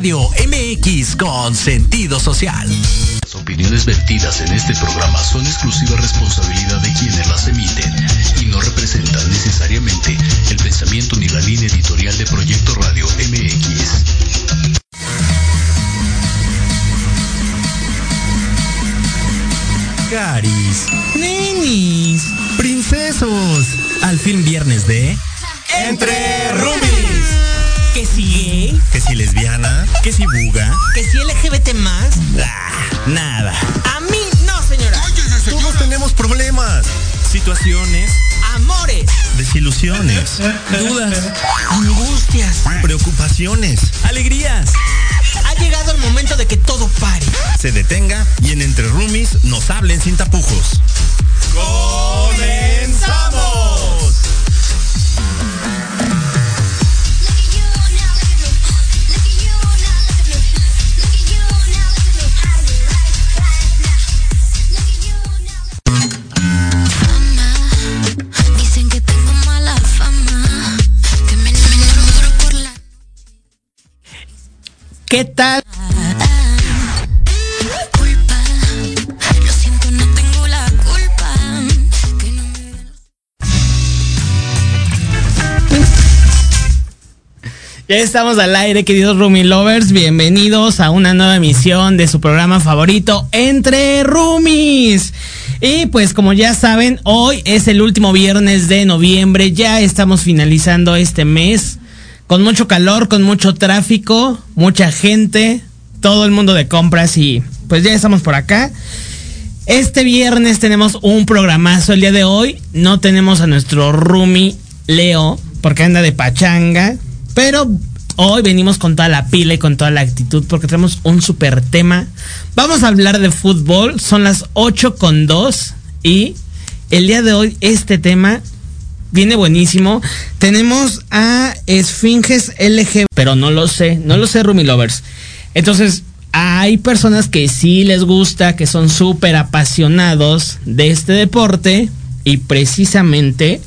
Radio MX con sentido social. Las opiniones vertidas en este programa son exclusiva responsabilidad de quienes las emiten y no representan necesariamente el pensamiento ni la línea editorial de Proyecto Radio MX. Caris, nenis, princesos, al fin viernes de Entre Rumis. ¿Que si gay? que si lesbiana, que si buga, ¿Que si LGBT más? ah, nada. A mí no, señora. Todos tenemos problemas, situaciones, Amores, desilusiones, dudas, angustias. preocupaciones, alegrías. Ha llegado el momento de que todo pare. Se detenga y en Entre Roomies nos hablen sin tapujos. ¡Comenzamos! No me Ya estamos al aire, queridos Roomie Lovers. Bienvenidos a una nueva emisión de su programa favorito, Entre Roomies. Y pues como ya saben, hoy es el último viernes de noviembre. Ya estamos finalizando este mes. Con mucho calor, con mucho tráfico, mucha gente, todo el mundo de compras y pues ya estamos por acá. Este viernes tenemos un programazo el día de hoy. No tenemos a nuestro roomie Leo porque anda de pachanga. Pero hoy venimos con toda la pila y con toda la actitud porque tenemos un super tema. Vamos a hablar de fútbol. Son las 8 con 2 y el día de hoy este tema viene buenísimo. Tenemos a Esfinges LG, pero no lo sé, no lo sé, Rumi Lovers. Entonces, hay personas que sí les gusta, que son súper apasionados de este deporte y precisamente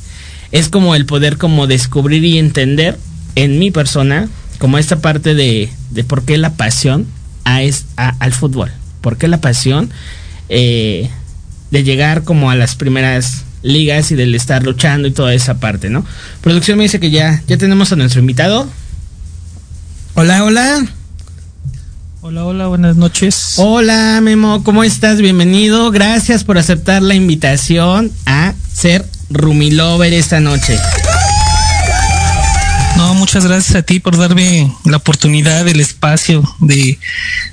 es como el poder como descubrir y entender en mi persona como esta parte de, de por qué la pasión a es, a- al fútbol, por qué la pasión eh, de llegar como a las primeras ligas y del estar luchando y toda esa parte, ¿no? Producción me dice que ya, ya tenemos a nuestro invitado. Hola, hola. Hola, hola, buenas noches. Hola, Memo, ¿cómo estás? Bienvenido. Gracias por aceptar la invitación a ser Rumi Lover esta noche. No, muchas gracias a ti por darme la oportunidad, el espacio de,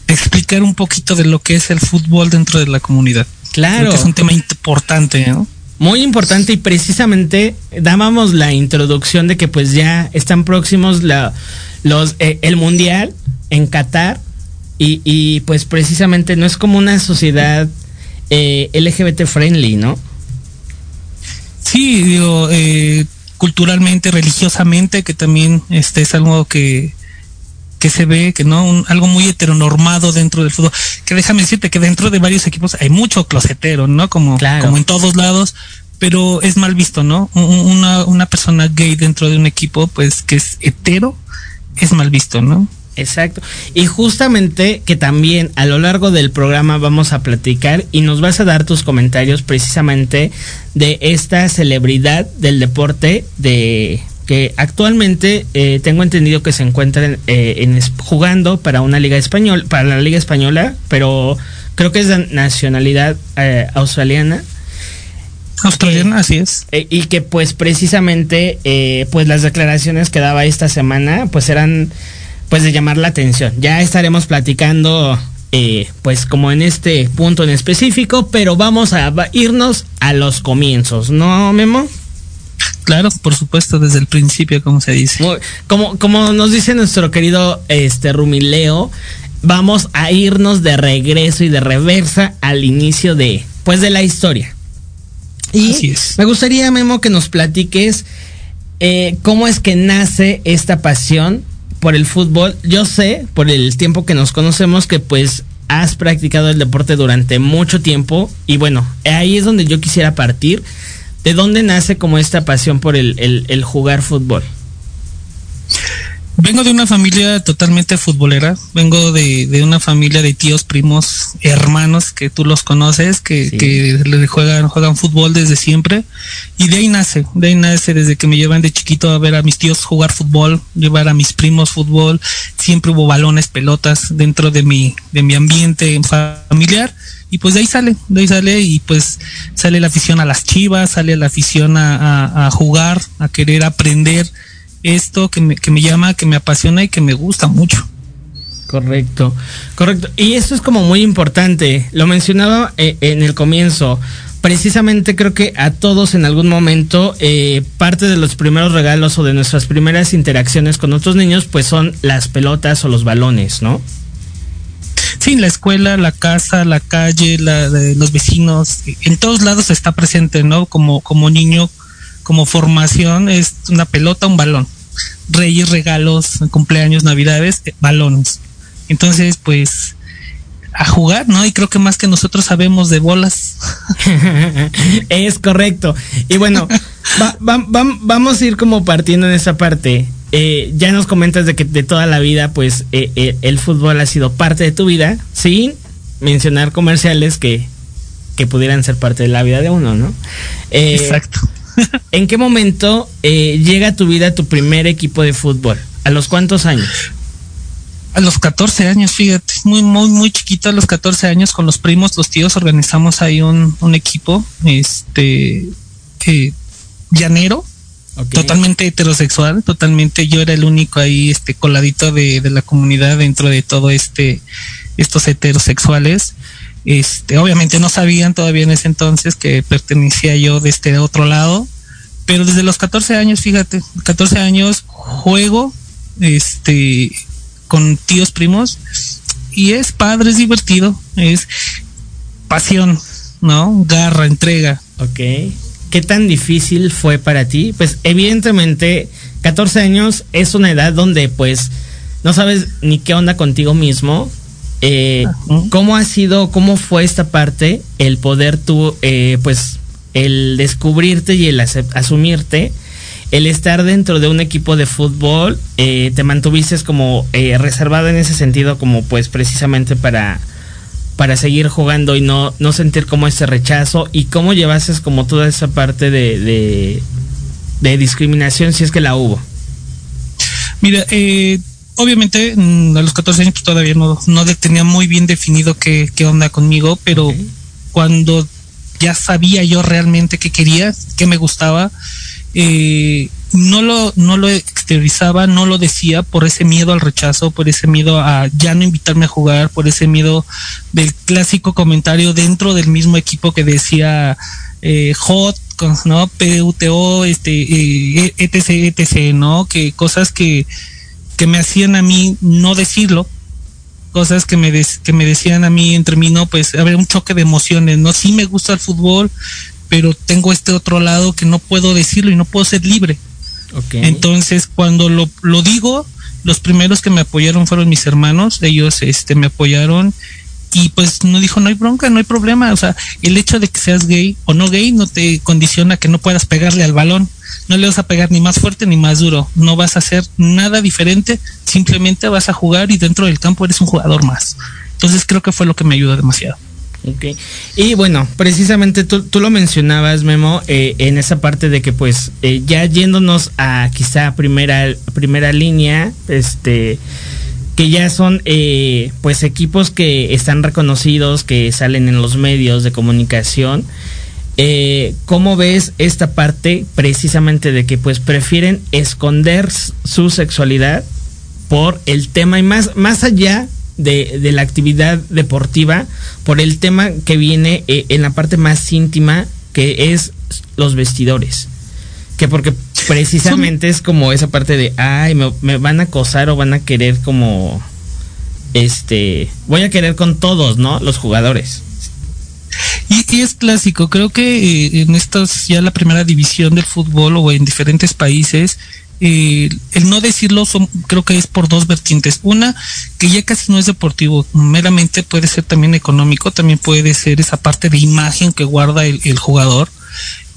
de explicar un poquito de lo que es el fútbol dentro de la comunidad. Claro. Creo que es un tema importante, ¿no? Muy importante y precisamente dábamos la introducción de que pues ya están próximos eh, el mundial en Qatar y, y, pues precisamente no es como una sociedad eh, LGBT friendly, ¿no? Sí, digo, eh, culturalmente, religiosamente, que también este es algo que, que se ve, que no, Un- algo muy heteronormado dentro del fútbol. Que déjame decirte que dentro de varios equipos hay mucho closetero, ¿no? Como, Claro. como en todos lados, pero es mal visto, ¿no? Un- un- Una, una persona gay dentro de un equipo, pues que es hetero, es mal visto, ¿no? Exacto. Y justamente que también a lo largo del programa vamos a platicar y nos vas a dar tus comentarios precisamente de esta celebridad del deporte de que actualmente eh, tengo entendido que se encuentran eh, en jugando para una liga española, para la liga española, pero creo que es de nacionalidad eh, australiana. Australiana, así es. Y que pues precisamente pues las declaraciones que daba esta semana pues eran pues de llamar la atención. Ya estaremos platicando eh, pues como en este punto en específico, pero vamos a irnos a los comienzos, ¿no, Memo? Claro, por supuesto, desde el principio, como se dice. Como, como nos dice nuestro querido este Rumileo, vamos a irnos de regreso y de reversa al inicio de pues de la historia. Y Así es. me gustaría, Memo, que nos platiques eh, cómo es que nace esta pasión por el fútbol. Yo sé, por el tiempo que nos conocemos, que pues has practicado el deporte durante mucho tiempo. Y bueno, ahí es donde yo quisiera partir. ¿De dónde nace como esta pasión por el, el- el jugar fútbol? Vengo de una familia totalmente futbolera. Vengo de, de una familia de tíos, primos, hermanos que tú los conoces, que, Sí. que juegan, juegan fútbol desde siempre. Y de ahí nace, de ahí nace desde que me llevan de chiquito a ver a mis tíos jugar fútbol, llevar a mis primos fútbol. Siempre hubo balones, pelotas dentro de mi, de mi ambiente familiar. Y pues de ahí sale, de ahí sale y pues sale la afición a las chivas, sale la afición a, jugar, a querer aprender esto que me, que me llama, que me apasiona y que me gusta mucho. Correcto, correcto. Y esto es como muy importante. Lo mencionaba eh, en el comienzo. Precisamente creo que a todos en algún momento eh, parte de los primeros regalos o de nuestras primeras interacciones con otros niños pues son las pelotas o los balones, ¿no? Sí, la escuela, la casa, la calle, la, de los vecinos, en todos lados está presente, ¿no? Como, como niño, como formación, es una pelota, un balón. Reyes, regalos, cumpleaños, navidades, eh, balones. Entonces, pues, a jugar, ¿no? Y creo que más que nosotros sabemos de bolas. es correcto. Y bueno, va- va- va- vamos a ir como partiendo en esa parte. Eh, ya nos comentas de que de toda la vida, pues eh, eh, el fútbol ha sido parte de tu vida, sin mencionar comerciales que, que pudieran ser parte de la vida de uno, ¿no? Eh, Exacto. ¿En qué momento eh, llega a tu vida tu primer equipo de fútbol? ¿A los cuántos años? A los 14 años, fíjate, muy, muy, muy chiquito, a los 14 años, con los primos, los tíos, organizamos ahí un, un equipo, este, que, llanero, Totalmente heterosexual, totalmente yo era el único ahí, este, coladito de, de la comunidad dentro de todo este, estos heterosexuales. Este, obviamente no sabían todavía en ese entonces que pertenecía yo de este otro lado, pero desde los 14 años, fíjate, 14 años juego, este, con tíos primos y es padre, es divertido, es pasión, ¿no? Garra, entrega. Ok. ¿Qué tan difícil fue para ti? Pues evidentemente 14 años es una edad donde pues no sabes ni qué onda contigo mismo. Eh. ¿Cómo ha sido, cómo fue esta parte, el poder tú, eh, pues, el descubrirte y el asumirte, el estar dentro de un equipo de fútbol, eh, te mantuviste como eh, reservado en ese sentido, como pues precisamente para, para seguir jugando y no, no sentir como ese rechazo y cómo llevases como toda esa parte de, de, de discriminación si es que la hubo. Mira, eh, obviamente mm, a los 14 años pues, todavía no, no tenía muy bien definido qué, qué onda conmigo, pero cuando ya sabía yo realmente qué quería, qué me gustaba, eh, no lo no lo exteriorizaba, no lo decía por ese miedo al rechazo, por ese miedo a ya no invitarme a jugar, por ese miedo del clásico comentario dentro del mismo equipo que decía eh, hot, no PUTO, este eh, etc etc, ¿no? Que cosas que que me hacían a mí no decirlo, cosas que me des- que me decían a mí entre mí no, pues a ver un choque de emociones, no sí me gusta el fútbol, pero tengo este otro lado que no puedo decirlo y no puedo ser libre. Entonces, cuando lo, lo digo, los primeros que me apoyaron fueron mis hermanos, ellos este me apoyaron y pues no dijo, no hay bronca, no hay problema, o sea, el hecho de que seas gay o no gay no te condiciona que no puedas pegarle al balón, no le vas a pegar ni más fuerte ni más duro, no vas a hacer nada diferente, simplemente vas a jugar y dentro del campo eres un jugador más. Entonces creo que fue lo que me ayudó demasiado. Ok. Y bueno, precisamente tú, tú lo mencionabas, Memo, eh, en esa parte de que pues eh, ya yéndonos a quizá primera, primera línea, este que ya son eh, pues equipos que están reconocidos, que salen en los medios de comunicación. ¿Cómo ves esta parte precisamente de que pues prefieren esconder su sexualidad por el tema y más, más allá de, de la actividad deportiva, por el tema que viene eh, en la parte más íntima, que es los vestidores. Que porque precisamente es como esa parte de, ay, me, van a acosar o van a querer como, este, voy a querer con todos, ¿no? Los jugadores. Y, y es clásico, creo que eh, en estas ya la primera división del fútbol o en diferentes países, eh, el no decirlo son, creo que es por dos vertientes. Una, que ya casi no es deportivo, meramente puede ser también económico, también puede ser esa parte de imagen que guarda el, jugador.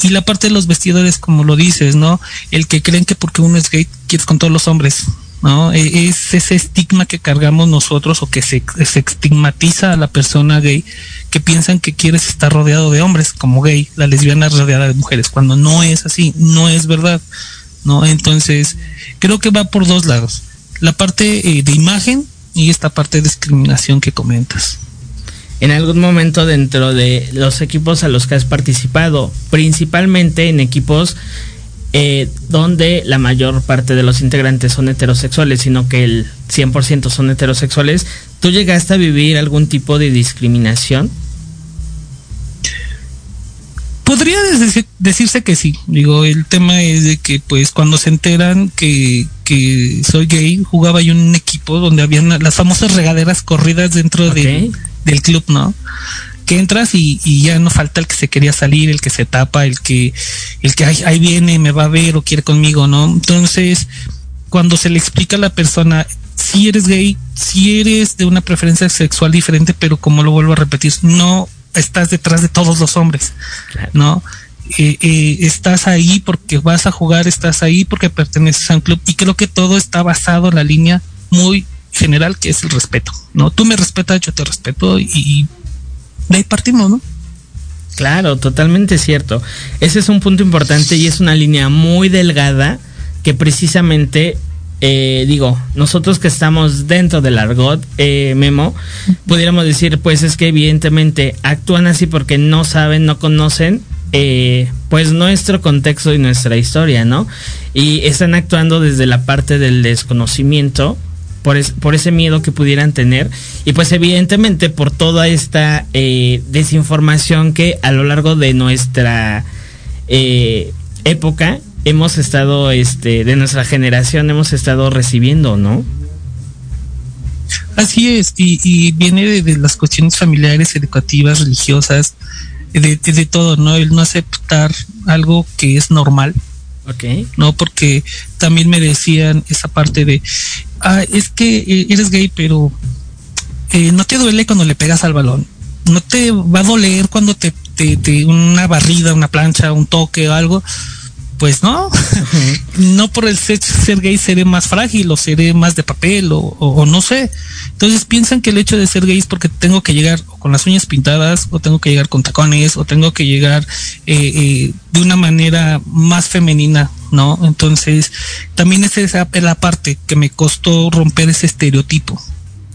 Y la parte de los vestidores, como lo dices, ¿no? El que creen que porque uno es gay, quieres con todos los hombres. ¿no? E, es ese estigma que cargamos nosotros o que se, se, estigmatiza a la persona gay que piensan que quieres estar rodeado de hombres como gay, la lesbiana rodeada de mujeres, cuando no es así, no es verdad, ¿no? Entonces, creo que va por dos lados. La parte eh, de imagen y esta parte de discriminación que comentas. En algún momento dentro de los equipos a los que has participado, principalmente en equipos eh, donde la mayor parte de los integrantes son heterosexuales, sino que el 100% son heterosexuales, ¿tú llegaste a vivir algún tipo de discriminación? Podría decirse que sí. Digo, el tema es de que, pues, cuando se enteran que, que soy gay, jugaba yo en un equipo donde habían las famosas regaderas corridas dentro de, del club, ¿no? Que entras y, y, ya no falta el que se quería salir, el que se tapa, el que, el que ahí viene, me va a ver o quiere conmigo, ¿no? Entonces, cuando se le explica a la persona, si eres gay, si eres de una preferencia sexual diferente, pero como lo vuelvo a repetir, no estás detrás de todos los hombres, claro. ¿no? Eh, eh, estás ahí porque vas a jugar, estás ahí porque perteneces a un club y creo que todo está basado en la línea muy general que es el respeto, ¿no? Tú me respetas, yo te respeto y, y de ahí partimos, ¿no? Claro, totalmente cierto. Ese es un punto importante y es una línea muy delgada que precisamente eh, digo, nosotros que estamos dentro del argot, eh, Memo, pudiéramos decir, pues es que evidentemente actúan así porque no saben, no conocen, eh, pues nuestro contexto y nuestra historia, ¿no? Y están actuando desde la parte del desconocimiento, por, es, por ese miedo que pudieran tener, y pues evidentemente por toda esta desinformación que a lo largo de nuestra época hemos estado, este, de nuestra generación hemos estado recibiendo, ¿no? Así es, y, y viene de, de, las cuestiones familiares, educativas, religiosas, de, de, de, todo, ¿no? El no aceptar algo que es normal. Ok. No, porque también me decían esa parte de, ah, es que eres gay, pero eh, no te duele cuando le pegas al balón. No te va a doler cuando te, te, te una barrida, una plancha, un toque o algo pues no, no por el ser, ser, gay seré más frágil o seré más de papel o, o, o, no sé. Entonces piensan que el hecho de ser gay es porque tengo que llegar con las uñas pintadas o tengo que llegar con tacones o tengo que llegar eh, eh, de una manera más femenina, ¿no? Entonces también es esa la parte que me costó romper ese estereotipo.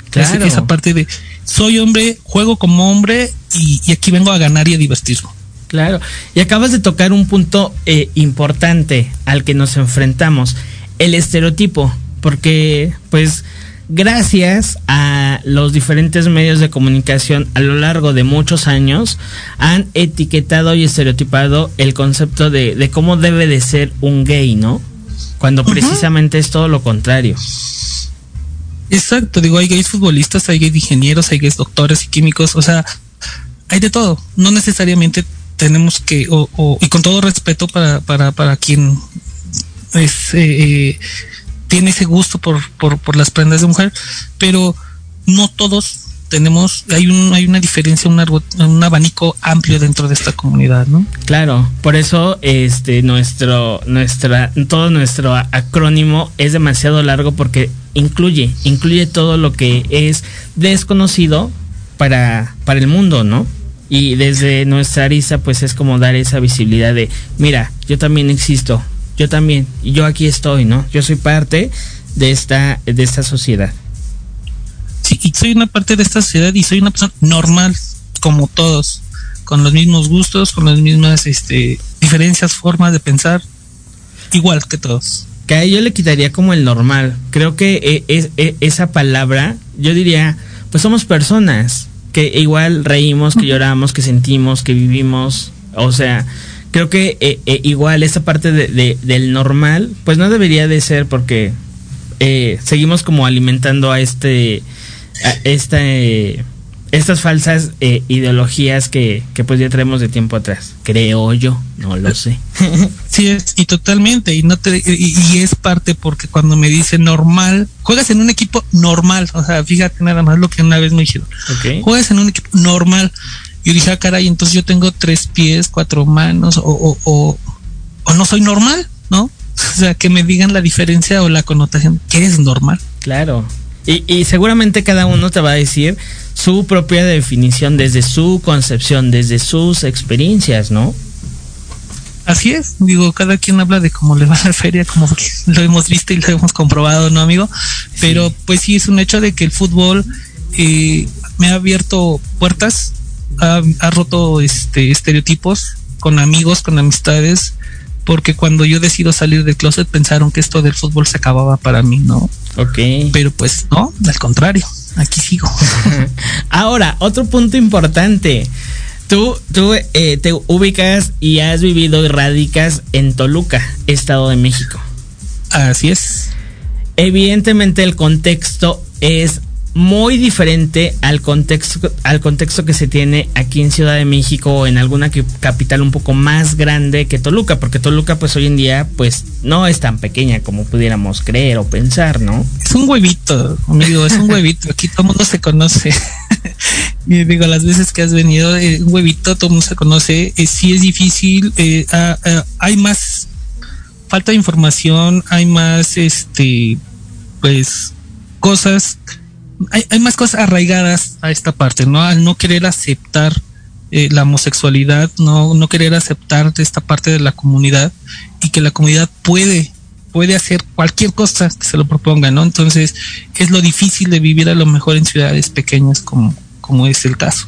Claro. Esa parte de soy hombre, juego como hombre y, y aquí vengo a ganar y a divertirme. Claro, y acabas de tocar un punto eh, importante al que nos enfrentamos, el estereotipo, porque pues gracias a los diferentes medios de comunicación a lo largo de muchos años han etiquetado y estereotipado el concepto de, de cómo debe de ser un gay, ¿no? Cuando uh -huh. precisamente es todo lo contrario. Exacto, digo, hay gays futbolistas, hay gays ingenieros, hay gays doctores y químicos, o sea, hay de todo, no necesariamente tenemos que, o, y con todo respeto para, para, para quien es, eh, eh, tiene ese gusto por, por, por las prendas de mujer, pero no todos tenemos, hay un, hay una diferencia, un, un abanico amplio dentro de esta comunidad, ¿no? Claro, por eso este nuestro, nuestra, todo nuestro acrónimo es demasiado largo porque incluye, incluye todo lo que es desconocido para, para el mundo, ¿no? Y desde nuestra arista pues es como dar esa visibilidad de mira yo también existo yo también y yo aquí estoy no yo soy parte de esta de esta sociedad sí y soy una parte de esta sociedad y soy una persona normal como todos con los mismos gustos con las mismas este diferencias formas de pensar igual que todos. Que a yo le quitaría como el normal. Creo que es, es, esa palabra yo diría pues somos personas que igual reímos, que lloramos, que sentimos, que vivimos, o sea, creo que eh, eh, igual esa parte de, de, del normal, pues no debería de ser porque eh, seguimos como alimentando a este, a este, estas falsas eh, ideologías que, que pues ya traemos de tiempo atrás, creo yo, no lo sé. sí, es, y totalmente, y no te, y, y, es parte porque cuando me dice normal, juegas en un equipo normal, o sea, fíjate nada más lo que una vez me dijeron, okay. juegas en un equipo normal, yo dije, ah, caray, entonces yo tengo tres pies, cuatro manos, o, o, o, o no soy normal, ¿no? O sea, que me digan la diferencia o la connotación, que es normal. Claro. Y, y, seguramente cada uno te va a decir su propia definición desde su concepción, desde sus experiencias, ¿no? Así es, digo, cada quien habla de cómo le va a la feria, como lo hemos visto y lo hemos comprobado, ¿no, amigo? Pero pues sí, es un hecho de que el fútbol eh, me ha abierto puertas, ha, ha roto este estereotipos con amigos, con amistades, porque cuando yo decido salir del closet pensaron que esto del fútbol se acababa para mí, ¿no? Ok. Pero pues no, al contrario, aquí sigo. Ahora, otro punto importante. Tú, tú eh, te ubicas y has vivido y radicas en Toluca, Estado de México. Así es. Evidentemente el contexto es muy diferente al contexto al contexto que se tiene aquí en Ciudad de México o en alguna capital un poco más grande que Toluca, porque Toluca pues hoy en día pues no es tan pequeña como pudiéramos creer o pensar, ¿no? Es un huevito, amigo, es un huevito, aquí todo el mundo se conoce. y digo, las veces que has venido, eh, un huevito, todo el mundo se conoce, eh, sí es difícil, eh, ah, ah, hay más falta de información, hay más este pues cosas hay, hay, más cosas arraigadas a esta parte, ¿no? Al no querer aceptar eh, la homosexualidad, no, no querer aceptar esta parte de la comunidad y que la comunidad puede, puede hacer cualquier cosa que se lo proponga, ¿no? Entonces es lo difícil de vivir a lo mejor en ciudades pequeñas como, como es el caso.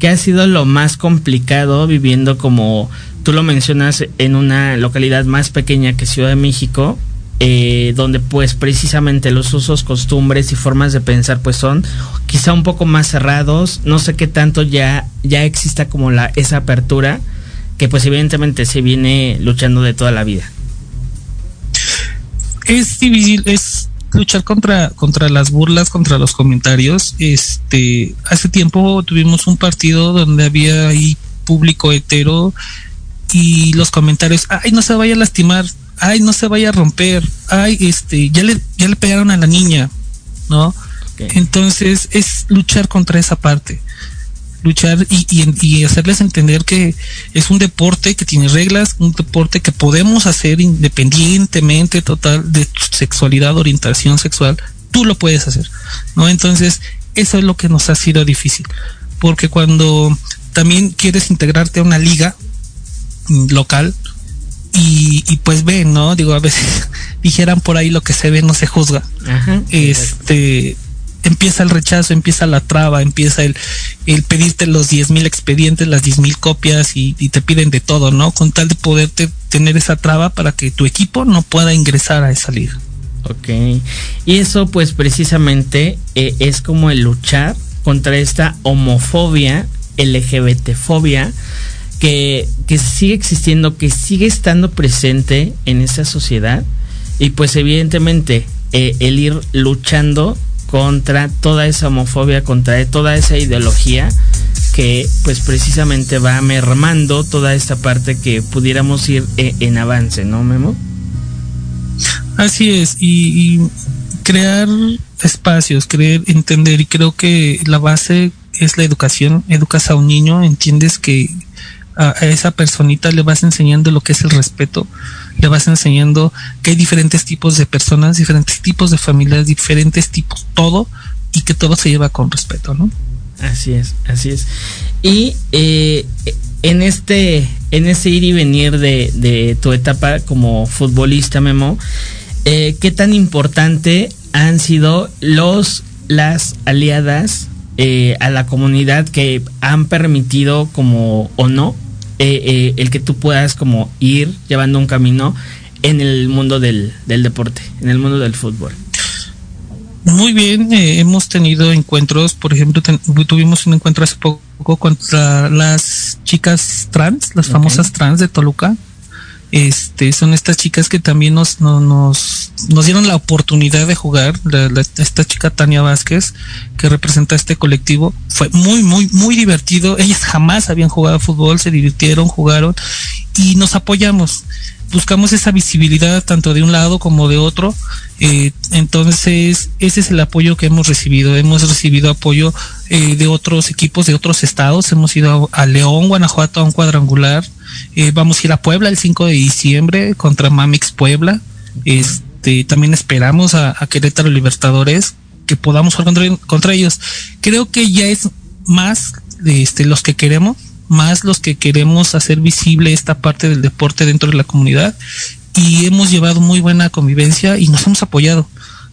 ¿Qué ha sido lo más complicado viviendo como tú lo mencionas en una localidad más pequeña que Ciudad de México? Eh, donde pues precisamente los usos, costumbres y formas de pensar pues son quizá un poco más cerrados, no sé qué tanto ya, ya exista como la, esa apertura que pues evidentemente se viene luchando de toda la vida. Es difícil, es luchar contra, contra las burlas, contra los comentarios. Este, hace tiempo tuvimos un partido donde había ahí público hetero y los comentarios, ay, no se vaya a lastimar, ay, no se vaya a romper, ay, este, ya le, ya le pegaron a la niña, ¿no? Okay. Entonces es luchar contra esa parte, luchar y, y, y, hacerles entender que es un deporte que tiene reglas, un deporte que podemos hacer independientemente total de tu sexualidad, orientación sexual, tú lo puedes hacer, ¿no? Entonces eso es lo que nos ha sido difícil, porque cuando también quieres integrarte a una liga local, y, y, pues ven, ¿no? Digo, a veces dijeran por ahí lo que se ve no se juzga. Ajá, este empieza el rechazo, empieza la traba, empieza el, el pedirte los diez mil expedientes, las diez mil copias y, y, te piden de todo, ¿no? Con tal de poderte tener esa traba para que tu equipo no pueda ingresar a esa liga. Ok. Y eso pues precisamente eh, es como el luchar contra esta homofobia, LGBTfobia, que, sigue existiendo, que sigue estando presente en esa sociedad y pues evidentemente eh, el ir luchando contra toda esa homofobia, contra toda esa ideología que pues precisamente va mermando toda esta parte que pudiéramos ir eh, en avance, ¿no, Memo? Así es, y, y crear espacios, creer, entender, y creo que la base es la educación, educas a un niño, entiendes que a, esa personita le vas enseñando lo que es el respeto, le vas enseñando que hay diferentes tipos de personas, diferentes tipos de familias, diferentes tipos, todo, y que todo se lleva con respeto, ¿no? Así es, así es. Y eh, en este, en ese ir y venir de, de tu etapa como futbolista, Memo, eh, ¿qué tan importante han sido los, las aliadas eh, a la comunidad que han permitido como o no eh, eh, el que tú puedas como ir llevando un camino en el mundo del, del deporte, en el mundo del fútbol. Muy bien, eh, hemos tenido encuentros, por ejemplo, ten, tuvimos un encuentro hace poco contra las chicas trans, las okay. famosas trans de Toluca. Este, son estas chicas que también nos, no, nos, nos dieron la oportunidad de jugar. La, la, esta chica Tania Vázquez, que representa este colectivo, fue muy, muy, muy divertido. Ellas jamás habían jugado fútbol, se divirtieron, jugaron y nos apoyamos. Buscamos esa visibilidad tanto de un lado como de otro. Eh, entonces, ese es el apoyo que hemos recibido. Hemos recibido apoyo eh, de otros equipos de otros estados. Hemos ido a, León, Guanajuato a un cuadrangular. Eh, vamos a ir a Puebla el 5 de diciembre contra Mamix Puebla. Este, también esperamos a, a Querétaro Libertadores que podamos jugar contra, contra ellos. Creo que ya es más este, los que queremos más los que queremos hacer visible esta parte del deporte dentro de la comunidad y hemos llevado muy buena convivencia y nos hemos apoyado,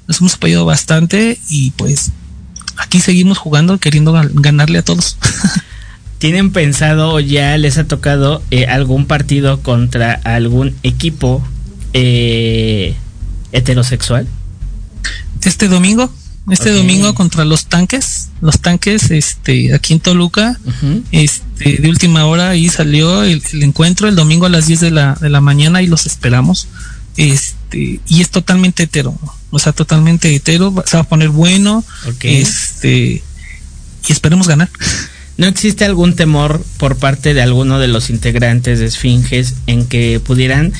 nos hemos apoyado bastante y pues aquí seguimos jugando queriendo ganarle a todos. ¿Tienen pensado ya les ha tocado eh, algún partido contra algún equipo eh, heterosexual? Este domingo este domingo contra los tanques, los tanques, este, aquí en Toluca, este, de última hora ahí salió el, encuentro el domingo a las 10 de la, de la mañana y los esperamos. Este, y es totalmente hetero, o sea, totalmente hetero, se va a poner bueno, este, y esperemos ganar. ¿No existe algún temor por parte de alguno de los integrantes de Esfinges en que pudieran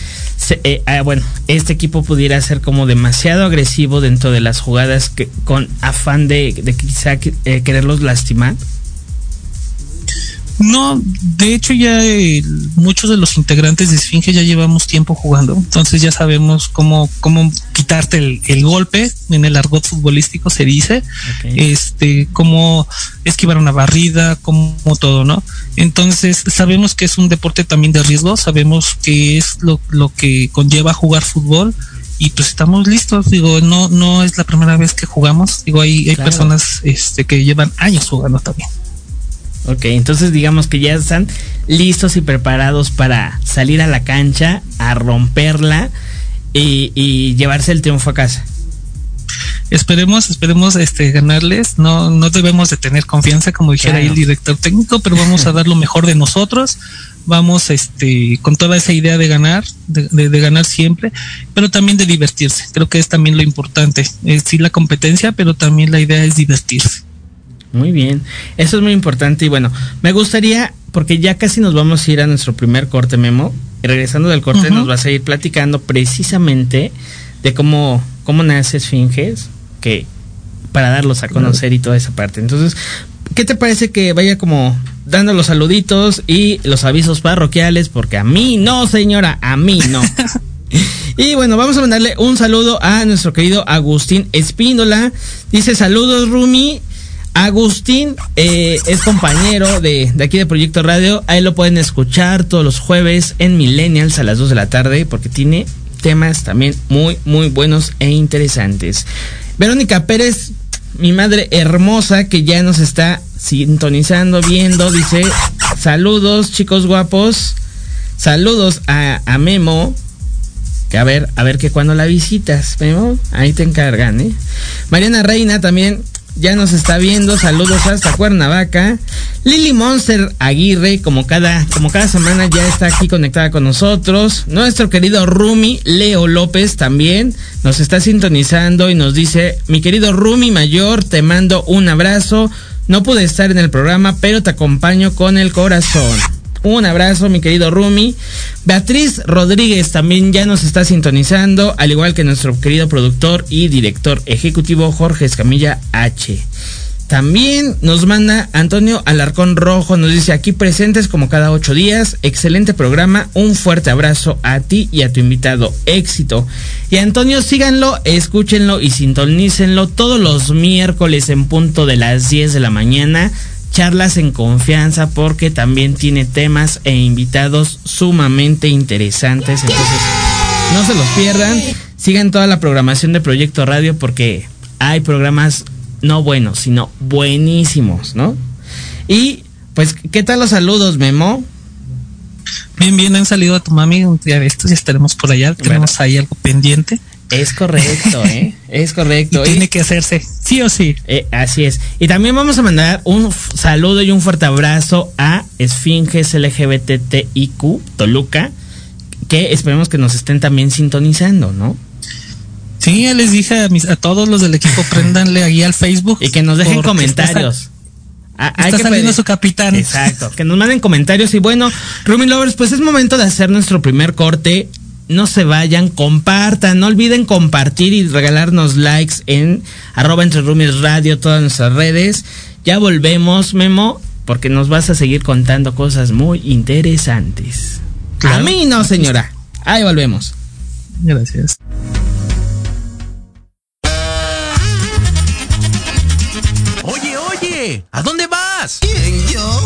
eh, ah, bueno, este equipo pudiera ser como demasiado agresivo dentro de las jugadas que, con afán de, quizá eh, quererlos lastimar. No, de hecho ya eh, muchos de los integrantes de Esfinge ya llevamos tiempo jugando, entonces ya sabemos cómo, cómo quitarte el, golpe, en el argot futbolístico se dice, este, cómo esquivar una barrida, como todo, ¿no? Entonces sabemos que es un deporte también de riesgo, sabemos que es lo, lo que conlleva jugar fútbol y pues estamos listos, digo, no, no es la primera vez que jugamos, digo, hay, hay personas este, que llevan años jugando también. Ok, entonces digamos que ya están listos y preparados para salir a la cancha, a romperla y, llevarse el triunfo a casa. Esperemos, esperemos este ganarles. No, no debemos de tener confianza, como dijera el director técnico, pero vamos a dar lo mejor de nosotros. Vamos este con toda esa idea de ganar, de, ganar siempre, pero también de divertirse. Creo que es también lo importante. Es sí la competencia, pero también la idea es divertirse. Muy bien, eso es muy importante y bueno, me gustaría, porque ya casi nos vamos a ir a nuestro primer corte memo, y regresando del corte nos vas a ir platicando precisamente de cómo, cómo nace Esfinges, que para darlos a conocer y toda esa parte. Entonces, ¿qué te parece que vaya como dando los saluditos y los avisos parroquiales? Porque a mí no, señora, a mí no. Y bueno, vamos a mandarle un saludo a nuestro querido Agustín Espíndola. Dice saludos Rumi, Agustín eh, es compañero de, aquí de Proyecto Radio. Ahí lo pueden escuchar todos los jueves en Millennials a las 2 de la tarde porque tiene temas también muy, muy buenos e interesantes. Verónica Pérez, mi madre hermosa que ya nos está sintonizando, viendo, dice saludos chicos guapos. Saludos a, a Memo, que a ver, a ver que cuando la visitas, Memo, ahí te encargan, ¿eh? Mariana Reina también, ya nos está viendo. Saludos hasta Cuernavaca. Lily Monster Aguirre, como cada, como cada semana, ya está aquí conectada con nosotros. Nuestro querido Rumi, Leo López, también nos está sintonizando y nos dice: Mi querido Rumi Mayor, te mando un abrazo. No pude estar en el programa, pero te acompaño con el corazón. Un abrazo, mi querido Rumi. Beatriz Rodríguez también ya nos está sintonizando, al igual que nuestro querido productor y director ejecutivo Jorge Escamilla H. También nos manda Antonio Alarcón Rojo, nos dice aquí presentes como cada ocho días. Excelente programa, un fuerte abrazo a ti y a tu invitado. Éxito. Y Antonio, síganlo, escúchenlo y sintonícenlo todos los miércoles en punto de las 10 de la mañana charlas en confianza porque también tiene temas e invitados sumamente interesantes. Entonces, no se los pierdan. Sigan toda la programación de Proyecto Radio porque hay programas no buenos, sino buenísimos, ¿no? Y pues, ¿qué tal los saludos, Memo? Bien, bien, han salido a tu mami un día de estos, ya estaremos por allá, tenemos ahí algo pendiente. Es correcto, ¿eh? Es correcto. tiene que hacerse, sí o sí. Eh, así es. Y también vamos a mandar un saludo y un fuerte abrazo a Esfinges LGBTIQ Toluca, que esperemos que nos estén también sintonizando, ¿no? Sí, ya les dije a, mis, a todos los del equipo, préndanle ahí al Facebook. Y que nos dejen comentarios. Ah, hay que saliendo su capitán. Exacto. Que nos manden comentarios. Y bueno, Rumi Lovers, pues es momento de hacer nuestro primer corte no se vayan, compartan, no olviden compartir y regalarnos likes en arroba entre radio, todas nuestras redes. Ya volvemos, Memo, porque nos vas a seguir contando cosas muy interesantes. Claro. A mí no, señora. Ahí volvemos. Gracias. Oye, oye, ¿a dónde vas? ¿Quién, yo?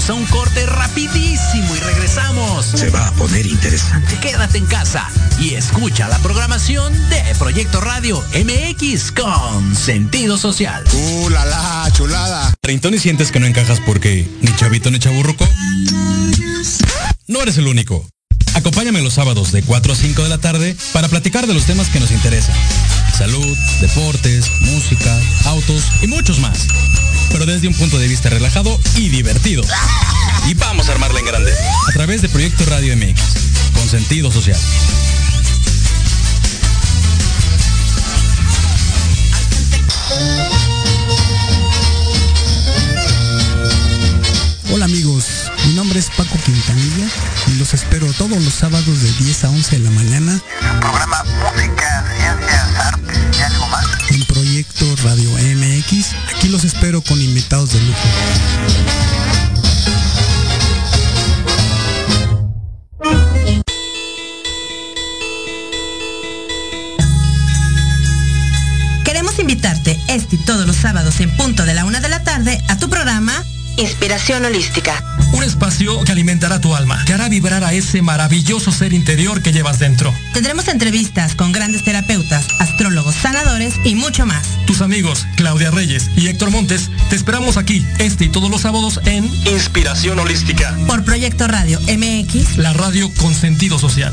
Vamos a un corte rapidísimo y regresamos. Se va a poner interesante. Quédate en casa y escucha la programación de Proyecto Radio MX con sentido social. ¡Uh, la, la chulada! ¿Treintón y sientes que no encajas porque ni chavito ni chaburruco? No eres el único. Acompáñame los sábados de 4 a 5 de la tarde para platicar de los temas que nos interesan. Salud, deportes, música, autos y muchos más. Pero desde un punto de vista relajado y divertido. Y vamos a armarla en grande. A través de Proyecto Radio MX. Con sentido social. Hola amigos, mi nombre es Paco Quintanilla y los espero todos los sábados de 10 a 11 de la mañana programa Música, Ciencias, Artes y algo más. Proyecto Radio MX. Aquí los espero con invitados de lujo. Queremos invitarte este y todos los sábados en punto de la una de la tarde a tu programa Inspiración Holística. Un espacio que alimentará tu alma, que hará vibrar a ese maravilloso ser interior que llevas dentro. Tendremos entrevistas con grandes terapeutas, astrólogos, sanadores y mucho más. Tus amigos Claudia Reyes y Héctor Montes te esperamos aquí este y todos los sábados en Inspiración Holística, Por Proyecto Radio MX. la radio con sentido social.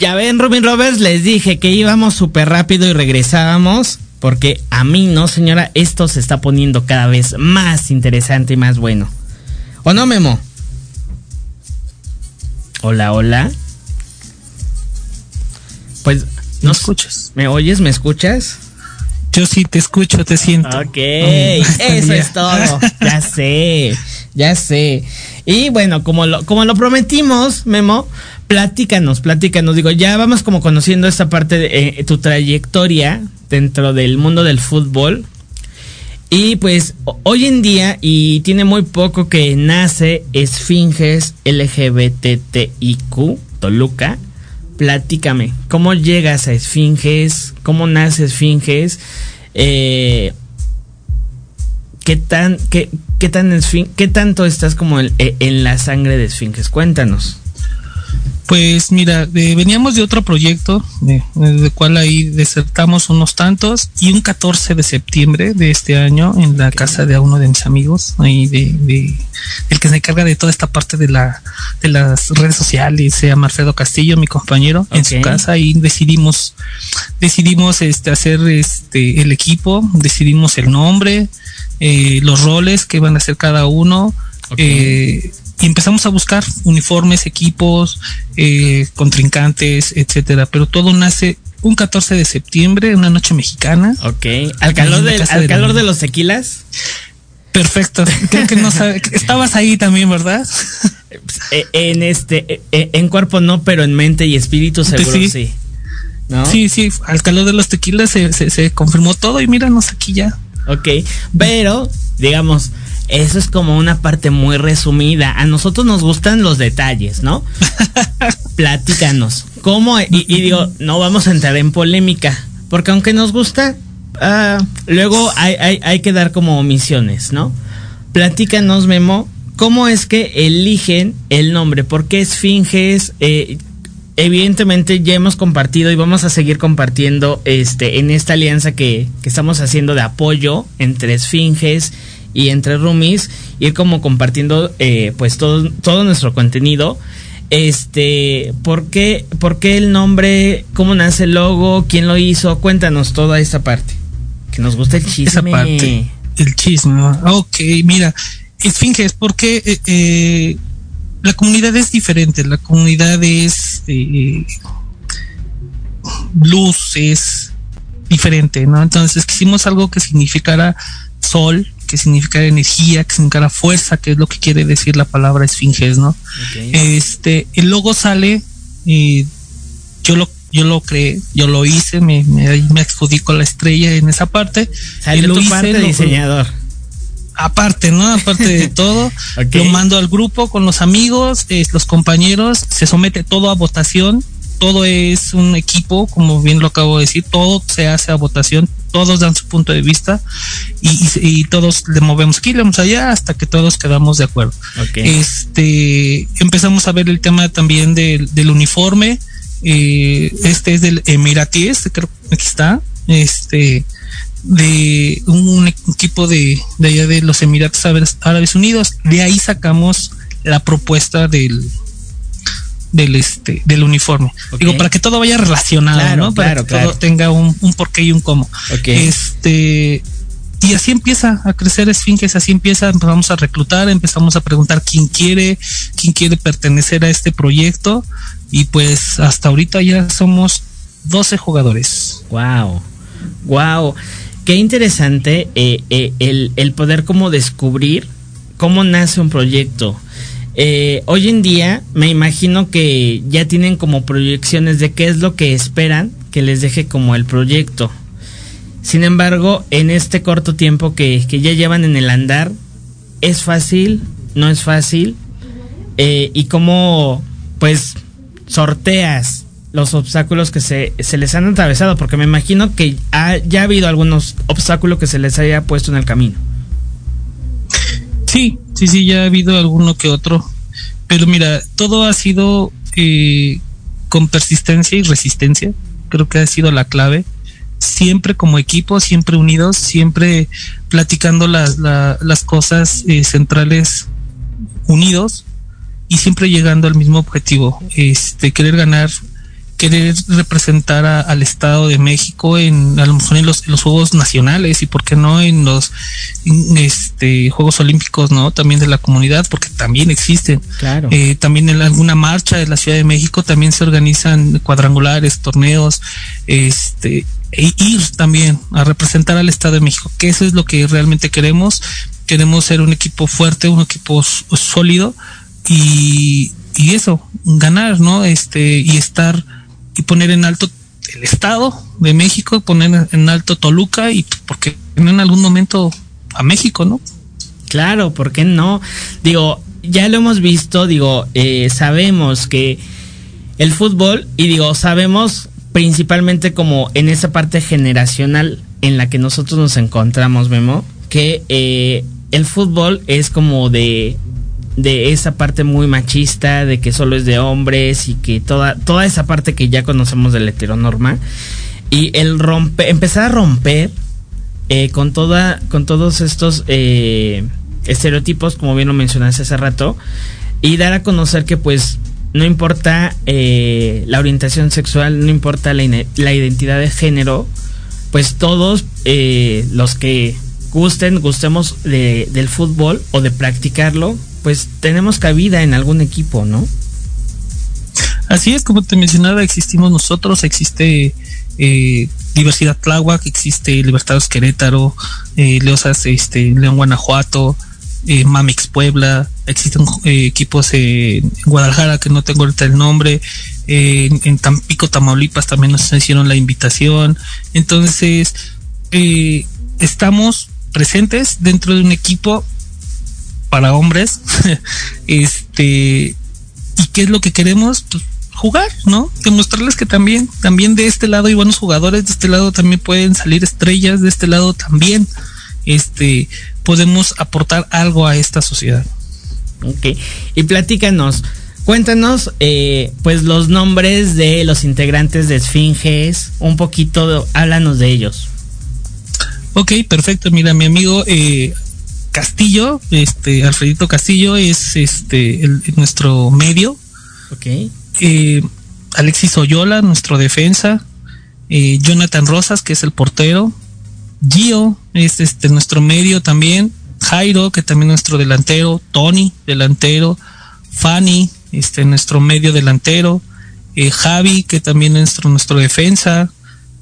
Ya ven, Robin Roberts, les dije que íbamos súper rápido y regresábamos. Porque a mí no, señora, esto se está poniendo cada vez más interesante y más bueno. ¿O no, Memo? Hola, hola. Pues, ¿Me no escuchas? ¿Me oyes? ¿Me escuchas? Yo sí te escucho, te siento. Ok, eso es todo. Ya sé, ya sé. Y bueno, como lo, como lo prometimos, Memo, platícanos, platícanos. Digo, ya vamos como conociendo esta parte de eh, tu trayectoria dentro del mundo del fútbol. Y pues hoy en día, y tiene muy poco que nace Esfinges LGBTIQ Toluca. Platícame, ¿cómo llegas a Esfinges? ¿Cómo nace Esfinges? Eh, ¿Qué tan, qué, qué tan esfin- qué tanto estás como en, en la sangre de Esfinges? Cuéntanos. Pues mira, de- veníamos de otro proyecto, de, del cual ahí desertamos unos tantos, y un 14 de septiembre de este año, en la casa de uno de mis amigos, ahí de, de- el que se encarga de toda esta parte de la de las redes sociales, se llama Alfredo Castillo, mi compañero, en su casa, y decidimos, decidimos este hacer este el equipo, decidimos el nombre, eh, los roles que van a hacer cada uno. Eh, y empezamos a buscar uniformes, equipos, eh, contrincantes, etcétera. Pero todo nace un 14 de septiembre, una noche mexicana. Ok. ¿Al calor, del- al del calor de los tequilas? Perfecto. Creo que no sabe, estabas ahí también, ¿verdad? Eh, en este, eh, en cuerpo no, pero en mente y espíritu seguro sí. sí. ¿No? Sí, sí, al calor de los tequilas se, se, se confirmó todo y míranos aquí ya. Ok, pero digamos, eso es como una parte muy resumida. A nosotros nos gustan los detalles, ¿no? Platícanos. ¿Cómo? Y, y digo, no vamos a entrar en polémica, porque aunque nos gusta, ah, luego hay, hay, hay que dar como omisiones, ¿no? Platícanos, Memo, ¿cómo es que eligen el nombre? ¿Por qué Esfinges? Eh, evidentemente ya hemos compartido y vamos a seguir compartiendo este en esta alianza que, que estamos haciendo de apoyo entre esfinges y entre roomies, ir como compartiendo eh, pues todo, todo nuestro contenido. Este, ¿por qué, ¿por qué el nombre? ¿Cómo nace el logo? ¿Quién lo hizo? Cuéntanos toda esta parte. Que nos gusta el chisme. Esa parte, el chisme. ¿no? Ok, mira, Esfinges, porque eh, eh, la comunidad es diferente, la comunidad es eh, luz, es diferente, ¿no? Entonces quisimos algo que significara sol, que significara energía, que significara fuerza, que es lo que quiere decir la palabra esfinges, ¿no? Este, el logo sale y yo lo yo lo creé, yo lo hice, me, me, me adjudico la estrella en esa parte. Salió Y lo tu hice, parte lo- diseñador. aparte, ¿no? Aparte de todo, lo mando al grupo con los amigos, eh, los compañeros, se somete todo a votación, todo es un equipo, como bien lo acabo de decir, todo se hace a votación, todos dan su punto de vista y, y- y todos le movemos aquí, le movemos allá hasta que todos quedamos de acuerdo. Este, empezamos a ver el tema también del, del uniforme. eh, este es del Emiratíes, creo que aquí está. Este, de un equipo de, de allá de los Emiratos Árabes Unidos. De ahí sacamos la propuesta del del este del uniforme. Digo, para que todo vaya relacionado, Claro, ¿no? Para claro, que claro. todo tenga un, un porqué y un cómo. Este y así empieza a crecer Esfinges, así empieza, empezamos a reclutar, empezamos a preguntar quién quiere, quién quiere pertenecer a este proyecto y pues hasta ahorita ya somos 12 jugadores. Wow, wow, qué interesante eh, eh, el, el poder como descubrir cómo nace un proyecto. Eh, hoy en día me imagino que ya tienen como proyecciones de qué es lo que esperan que les deje como el proyecto. Sin embargo, en este corto tiempo que, que ya llevan en el andar, ¿es fácil? ¿No es fácil? Eh, ¿Y cómo, pues, sorteas los obstáculos que se, se les han atravesado? Porque me imagino que ha, ya ha habido algunos obstáculos que se les haya puesto en el camino. Sí, sí, sí, ya ha habido alguno que otro. Pero mira, todo ha sido eh, con persistencia y resistencia. Creo que ha sido la clave. Siempre como equipo, siempre unidos, siempre platicando las, la- las cosas eh, centrales unidos y siempre llegando al mismo objetivo, este querer ganar, querer representar a- al Estado de México en a lo mejor en los, en los Juegos Nacionales y por qué no en los en, este Juegos Olímpicos, ¿no? También de la comunidad, porque también existen. Claro. Eh, también en alguna marcha de la Ciudad de México también se organizan cuadrangulares, torneos, este, e ir también a representar al Estado de México, que eso es lo que realmente queremos. Queremos ser un equipo fuerte, un equipo sólido y, y eso, ganar, ¿no? Este, y estar y poner en alto el Estado de México, poner en alto Toluca y porque en algún momento a México, ¿no? Claro, ¿por qué no? Digo, ya lo hemos visto, digo, eh, sabemos que el fútbol, y digo, sabemos principalmente como en esa parte generacional en la que nosotros nos encontramos, Memo, que eh, el fútbol es como de de esa parte muy machista, de que solo es de hombres y que toda, toda esa parte que ya conocemos de la heteronorma. Y el romper, empezar a romper eh, con toda, con todos estos eh, estereotipos, como bien lo mencionaste hace rato, y dar a conocer que pues no importa eh, la orientación sexual, no importa la, la identidad de género, pues todos eh, los que gusten, gustemos de- del fútbol o de practicarlo, pues tenemos cabida en algún equipo, ¿no? Así es, como te mencionaba, existimos nosotros, existe eh, Diversidad Tláhuac, existe Libertados Querétaro, eh, Leosas, este, León Guanajuato, eh, Puebla, existen eh, equipos en Guadalajara que no tengo ahorita el nombre, en, en Tampico, Tamaulipas también nos hicieron la invitación, entonces eh, estamos presentes dentro de un equipo para hombres, este, y qué es lo que queremos, pues jugar, ¿no? Demostrarles que también, también de este lado hay buenos jugadores, de este lado también pueden salir estrellas, de este lado también, este, podemos aportar algo a esta sociedad. Ok. Y platícanos, Cuéntanos, eh, pues, los nombres de los integrantes de Esfinges. Un poquito, háblanos de ellos. Ok, perfecto. Mira, mi amigo eh, Castillo, este, Alfredito Castillo, es este el- nuestro medio. Ok. Eh, Alexis Oyola, nuestro defensa. Eh, Jonathan Rosas, que es el portero. Gio, es este nuestro medio también. Jairo, que también es nuestro delantero. Tony, delantero. Fanny, este nuestro medio delantero. Eh, Javi, que también es nuestro, nuestro defensa.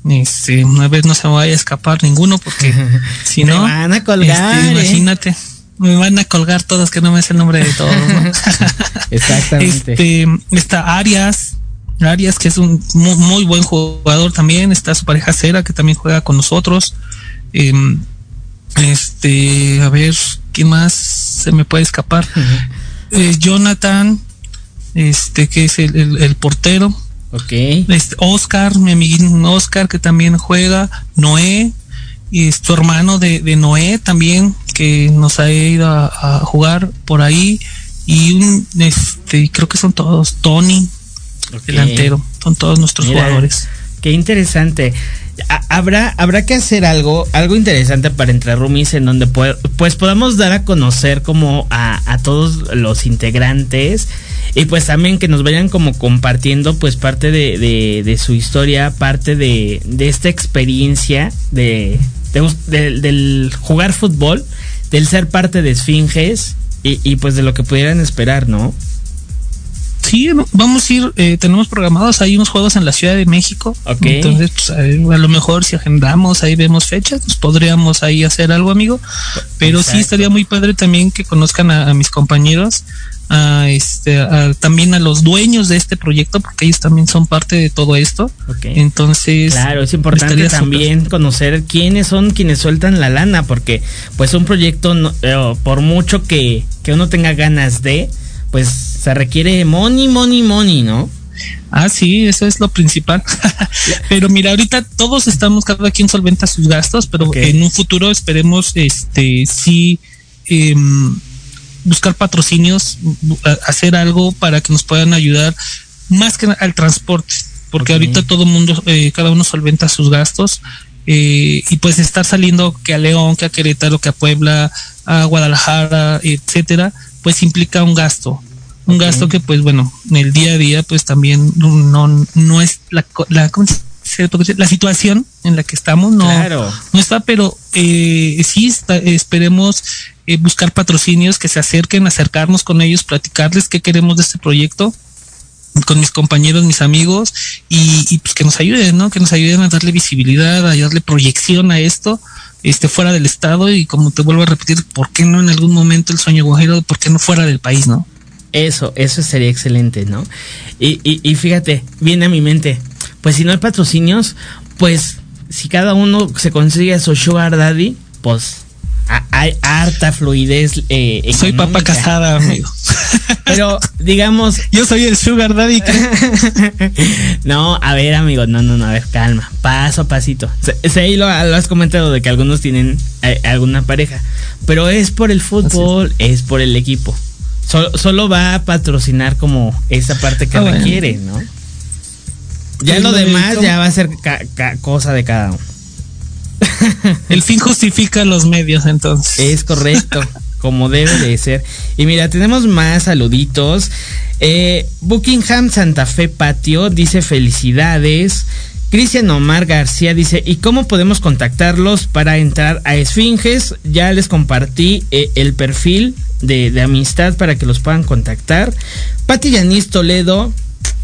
Este, una vez no se me vaya a escapar ninguno porque si Me no, van a colgar, este, ¿eh? imagínate, me van a colgar todos que no me sé el nombre de todos. ¿no? Exactamente. Este, está Arias, Arias que es un muy, muy buen jugador también, está su pareja Cera que también juega con nosotros. Em, este, a ver, ¿quién más se me puede escapar? Eh, Jonathan, este, que es el, el- el portero. Ok. Este, Oscar, mi amiguín Oscar, que también juega. Noé, y es tu hermano de, de Noé también, que nos ha ido a, a jugar por ahí. Y un, este, creo que son todos. Tony, delantero. Son todos nuestros Mira, jugadores. Qué interesante. Ha- Habrá, habrá que hacer algo, algo interesante para entre roomies en donde pue- pues podamos dar a conocer como a, a todos los integrantes y pues también que nos vayan como compartiendo pues parte de, de- de su historia, parte de, de esta experiencia de, del jugar fútbol, del ser parte de Esfinges y, y pues de lo que pudieran esperar, ¿no? Sí, vamos a ir, eh, tenemos programados ahí unos juegos en la Ciudad de México. Ok. Entonces, pues, a lo mejor si agendamos, ahí vemos fechas, pues podríamos ahí hacer algo, amigo. Pero sí estaría muy padre también que conozcan a, a mis compañeros, a este, a- también a los dueños de este proyecto, porque ellos también son parte de todo esto. Ok. Entonces, Claro, es importante también conocer quiénes son quienes sueltan la lana, porque pues un proyecto, no- eh, por mucho que, que uno tenga ganas de, pues se requiere money, money, money, ¿no? Ah, sí, eso es lo principal. pero mira, ahorita todos estamos, cada quien solventa sus gastos, pero en un futuro esperemos, este, sí, em, buscar patrocinios, hacer algo para que nos puedan ayudar más que al transporte, porque ahorita todo el mundo, eh, cada uno solventa sus gastos. eh, y pues estar saliendo que a León, que a Querétaro, que a Puebla, a Guadalajara, etcétera, pues implica un gasto un gasto que pues bueno en el día a día pues también no no es la la, la situación en la que estamos no Claro. no está pero eh, sí está- esperemos eh, buscar patrocinios que se acerquen acercarnos con ellos platicarles qué queremos de este proyecto con mis compañeros, mis amigos y, y, pues que nos ayuden, ¿no? Que nos ayuden a darle visibilidad, a darle proyección a esto, este fuera del estado y como te vuelvo a repetir, ¿por qué no en algún momento el sueño guajiro, por qué no fuera del país, no? Eso, eso sería excelente, ¿no? Y, y, y fíjate, viene a mi mente, pues si no hay patrocinios, pues si cada uno se consigue a su sugar daddy, pues hay harta fluidez. Eh, Soy papá casada, amigo. Pero digamos, Yo soy el sugar daddy. no, a ver, amigo, no, no, no, a ver, calma, paso a pasito. Se- se- ahí lo, lo has comentado de que algunos tienen eh, alguna pareja, pero es por el fútbol, es por el equipo. Solo, solo va a patrocinar como esa parte que Ah, bueno. requiere, ¿no? Ya lo lo de demás ya va a ser ca- ca- cosa de cada uno. El fin justifica los medios, entonces. Es correcto, como debe de ser. Y mira, tenemos más saluditos. Eh, Buckingham Santa Fe Patio dice felicidades. Cristian Omar García dice, ¿y cómo podemos contactarlos para entrar a Esfinges? Ya les compartí eh, el perfil de, de amistad para que los puedan contactar. Pati Yanis Toledo,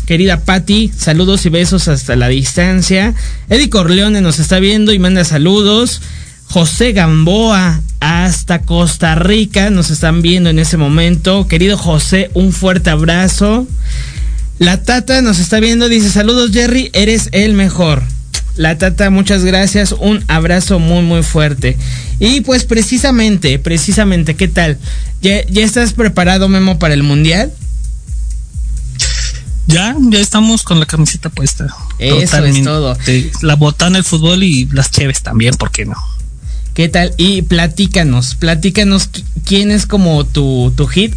querida Pati, saludos y besos hasta la distancia. Eddie Corleone nos está viendo y manda saludos. José Gamboa hasta Costa Rica nos están viendo en ese momento. Querido José, un fuerte abrazo. La Tata nos está viendo, dice saludos Jerry, eres el mejor. La Tata, muchas gracias, un abrazo muy muy fuerte. Y pues precisamente, precisamente, ¿qué tal? ¿Ya, ya estás preparado Memo para el Mundial? Ya, ya estamos con la camiseta puesta. Eso es todo. La botana, el fútbol y las cheves también, ¿por qué no? ¿Qué tal? Y platícanos, platícanos qui- quién es como tu, tu hit.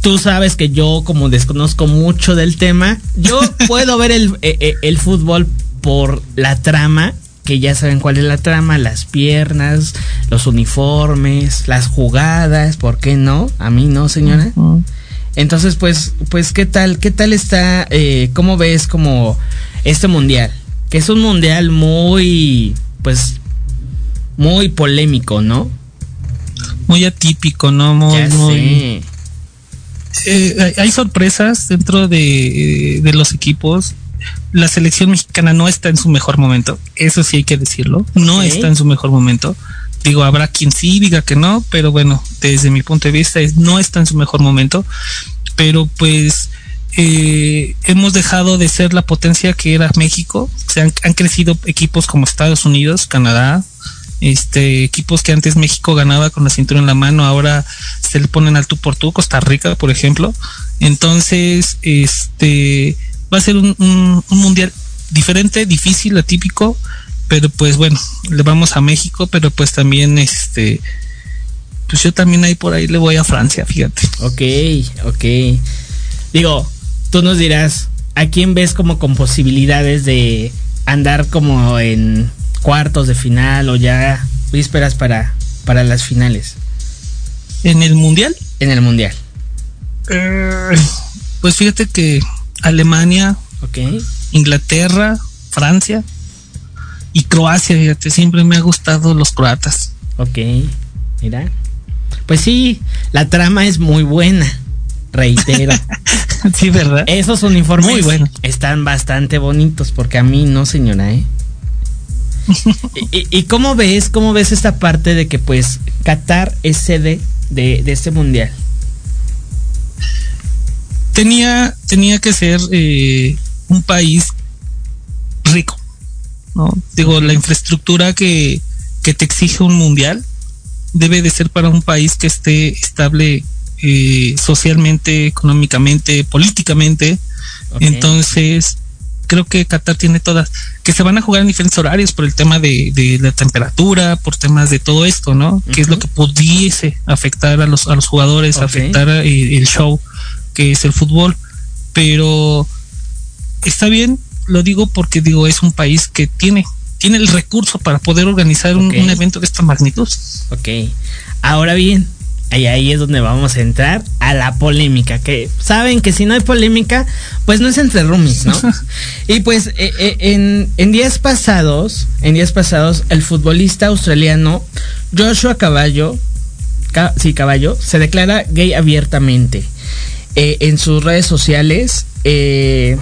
Tú sabes que yo como desconozco mucho del tema, yo puedo ver el, eh, eh, el fútbol por la trama, que ya saben cuál es la trama, las piernas, los uniformes, las jugadas, ¿por qué no? A mí no, señora. Entonces, pues, pues, ¿qué tal? ¿Qué tal está? Eh, ¿Cómo ves como este mundial? Que es un mundial muy, pues, muy polémico, ¿no? Muy atípico, ¿no? Muy, Ya muy- sé. Eh, hay- sorpresas dentro de, eh, de los equipos. La selección mexicana no está en su mejor momento. Eso sí hay que decirlo. No está en su mejor momento. Digo, habrá quien sí diga que no, pero bueno, desde mi punto de vista es, no está en su mejor momento. Pero pues eh, hemos dejado de ser la potencia que era México. Se han, han crecido equipos como Estados Unidos, Canadá, este equipos que antes México ganaba con la cintura en la mano, ahora se le ponen al tú por tú, Costa Rica, por ejemplo. Entonces, este va a ser un, un- un mundial diferente, difícil, atípico, pero pues bueno, le vamos a México, pero pues también este pues yo también ahí por ahí le voy a Francia, fíjate. Ok, ok. Digo, tú nos dirás, ¿a quién ves como con posibilidades de andar como en cuartos de final o ya vísperas para, para las finales? En el mundial, En el mundial. eh, pues fíjate que Alemania. Inglaterra, Francia y Croacia, fíjate, siempre me ha gustado los croatas. Ok, mira. Pues sí, la trama es muy buena. Reitero. sí, ¿verdad? Esos uniformes Muy bueno. están bastante bonitos porque a mí no, señora, ¿eh? y, cómo ves, cómo ves esta parte de que pues Qatar es sede de, de este mundial? tenía, tenía que ser eh, un país rico. ¿no? Digo, la infraestructura que, que te exige un mundial debe de ser para un país que esté estable eh, socialmente, económicamente, políticamente. Entonces, creo que Qatar tiene todas, que se van a jugar en diferentes horarios por el tema de, de la temperatura, por temas de todo esto, ¿no? Que es lo que pudiese afectar a los, a los jugadores, afectar eh, el show que es el fútbol. Pero está bien, lo digo porque digo, es un país que tiene, tiene el recurso para poder organizar un, un evento de esta magnitud. Ok. Ahora bien, ahí, ahí es donde vamos a entrar a la polémica. Que saben que si no hay polémica, pues no es entre roomies, ¿no? y pues eh, eh, en, en días pasados, en días pasados, el futbolista australiano Joshua Caballo, Ca- sí, Caballo, se declara gay abiertamente. Eh, en sus redes sociales, él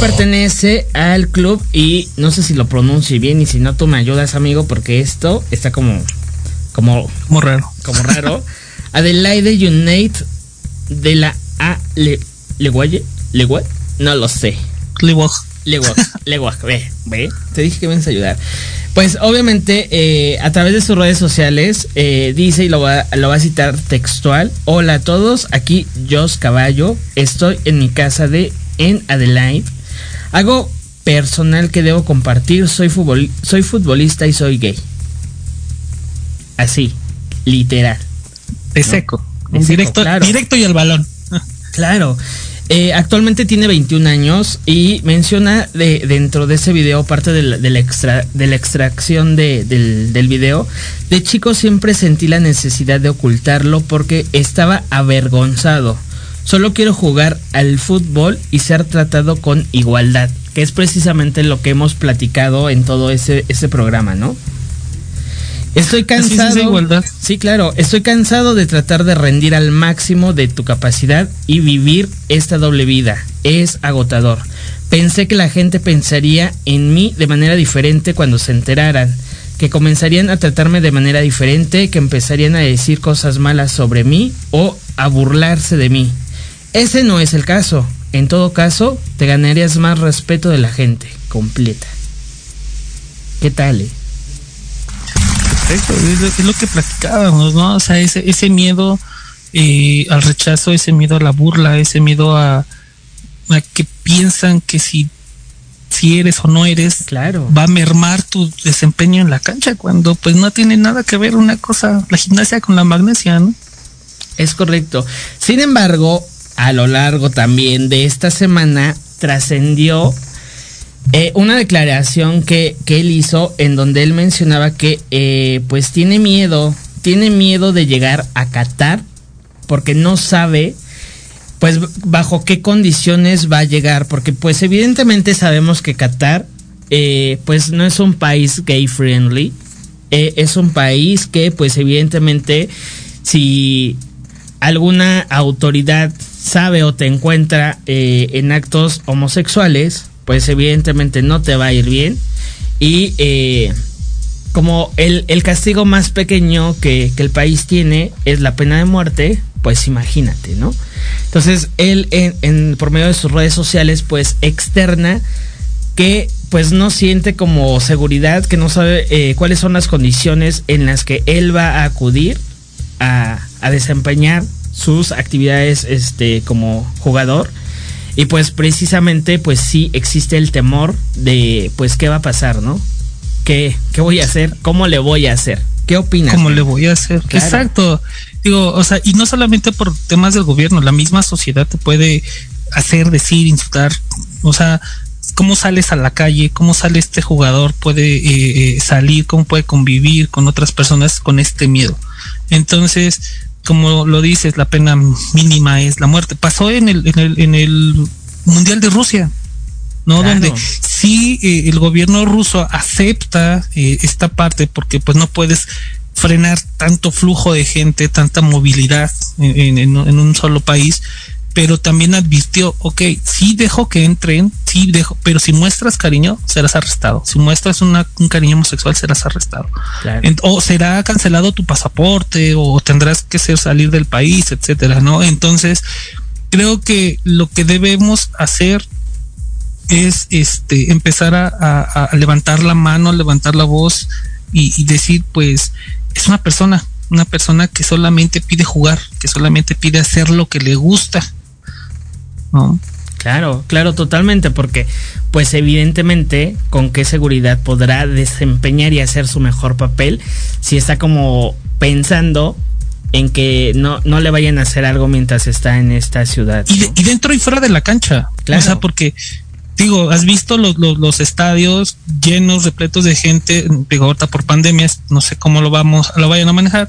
pertenece al club y no sé si lo pronuncie bien y si no tú me ayudas amigo porque esto está como como Como raro. como raro. Adelaide United de la A Le Leguaye, Leguay, no lo sé. Leguaj, Leguaj, ve, ve, te dije que me ibas a ayudar. Pues obviamente eh, a través de sus redes sociales eh, dice y lo va, lo va a citar textual. Hola a todos, aquí Jos Caballo, estoy en mi casa de en Adelaide. Hago personal que debo compartir, soy, futbol, soy futbolista y soy gay. Así, literal. De seco. De seco, directo, claro. directo y al balón. Claro. Eh, actualmente tiene 21 años y menciona de, dentro de ese video, parte de la, de la extra- de la extracción de- del, del video, de chico siempre sentí la necesidad de ocultarlo porque estaba avergonzado. Solo quiero jugar al fútbol y ser tratado con igualdad, que es precisamente lo que hemos platicado en todo ese, ese programa, ¿no? Estoy es cansado. igualdad. Sí, claro. Estoy cansado de tratar de rendir al máximo de tu capacidad y vivir esta doble vida. Es agotador. Pensé que la gente pensaría en mí de manera diferente cuando se enteraran. Que comenzarían a tratarme de manera diferente, que empezarían a decir cosas malas sobre mí o a burlarse de mí. Ese no es el caso. En todo caso, te ganarías más respeto de la gente completa. ¿Qué tal? eh? Es lo, es lo que platicábamos, ¿no? O sea, ese, ese miedo eh, al rechazo, ese miedo a la burla, ese miedo a, a que piensan que si, si eres o no eres, Claro. va a mermar tu desempeño en la cancha, cuando pues no tiene nada que ver una cosa, la gimnasia con la magnesia, ¿no? Es correcto. Sin embargo, a lo largo también de esta semana trascendió eh, una declaración que, que, él hizo en donde él mencionaba que eh, pues tiene miedo, tiene miedo de llegar a Qatar porque no sabe pues bajo qué condiciones va a llegar, porque pues evidentemente sabemos que Qatar eh, pues no es un país gay friendly, eh, es un país que pues evidentemente si alguna autoridad sabe o te encuentra eh, en actos homosexuales, pues evidentemente no te va a ir bien. Y eh, como el, el, castigo más pequeño que, que, el país tiene es la pena de muerte, pues imagínate, ¿no? Entonces él en, en, por medio de sus redes sociales pues externa que pues no siente como seguridad, que no sabe eh, cuáles son las condiciones en las que él va a acudir a, a desempeñar sus actividades este como jugador y pues precisamente pues sí existe el temor de pues qué va a pasar no qué, qué voy a hacer cómo le voy a hacer qué opinas cómo le voy a hacer claro. exacto. Digo o sea y no solamente por temas del gobierno la misma sociedad te puede hacer decir insultar. O sea cómo sales a la calle, cómo sale este jugador, puede eh, salir, cómo puede convivir con otras personas con este miedo. Entonces, como lo dices, la pena mínima es la muerte. Pasó en el, en el, en el Mundial de Rusia, ¿no? Claro. Donde sí eh, el gobierno ruso acepta eh, esta parte porque pues no puedes frenar tanto flujo de gente, tanta movilidad en, en, en un solo país, pero también advirtió, ok, sí dejo que entren, sí dejo, pero si muestras cariño, serás arrestado. Si muestras una, un cariño homosexual, serás arrestado. Claro. O será cancelado tu pasaporte, o tendrás que ser salir del país, etcétera, ¿no? Entonces, creo que lo que debemos hacer es este empezar a, a, a levantar la mano, levantar la voz y, y decir, pues, es una persona, una persona que solamente pide jugar, que solamente pide hacer lo que le gusta. ¿No? Claro, claro, totalmente, porque pues evidentemente con qué seguridad podrá desempeñar y hacer su mejor papel si está como pensando en que no, no le vayan a hacer algo mientras está en esta ciudad. ¿no? Y, de, y, dentro y fuera de la cancha. Claro. O sea, porque digo, has visto los, los, los, estadios llenos, repletos de gente, digo, ahorita por pandemias, no sé cómo lo vamos, lo vayan a manejar,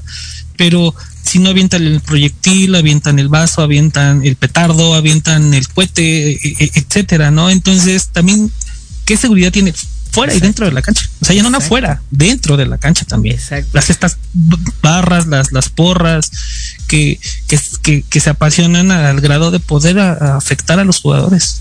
pero si no avientan el proyectil, avientan el vaso, avientan el petardo, avientan el cohete, etcétera, ¿no? Entonces, también, ¿qué seguridad tiene fuera Exacto. y dentro de la cancha? O sea, ya no Exacto. afuera, dentro de la cancha también. Exacto. Las estas barras, las, las porras, que, que, que, que se apasionan al grado de poder a, a afectar a los jugadores.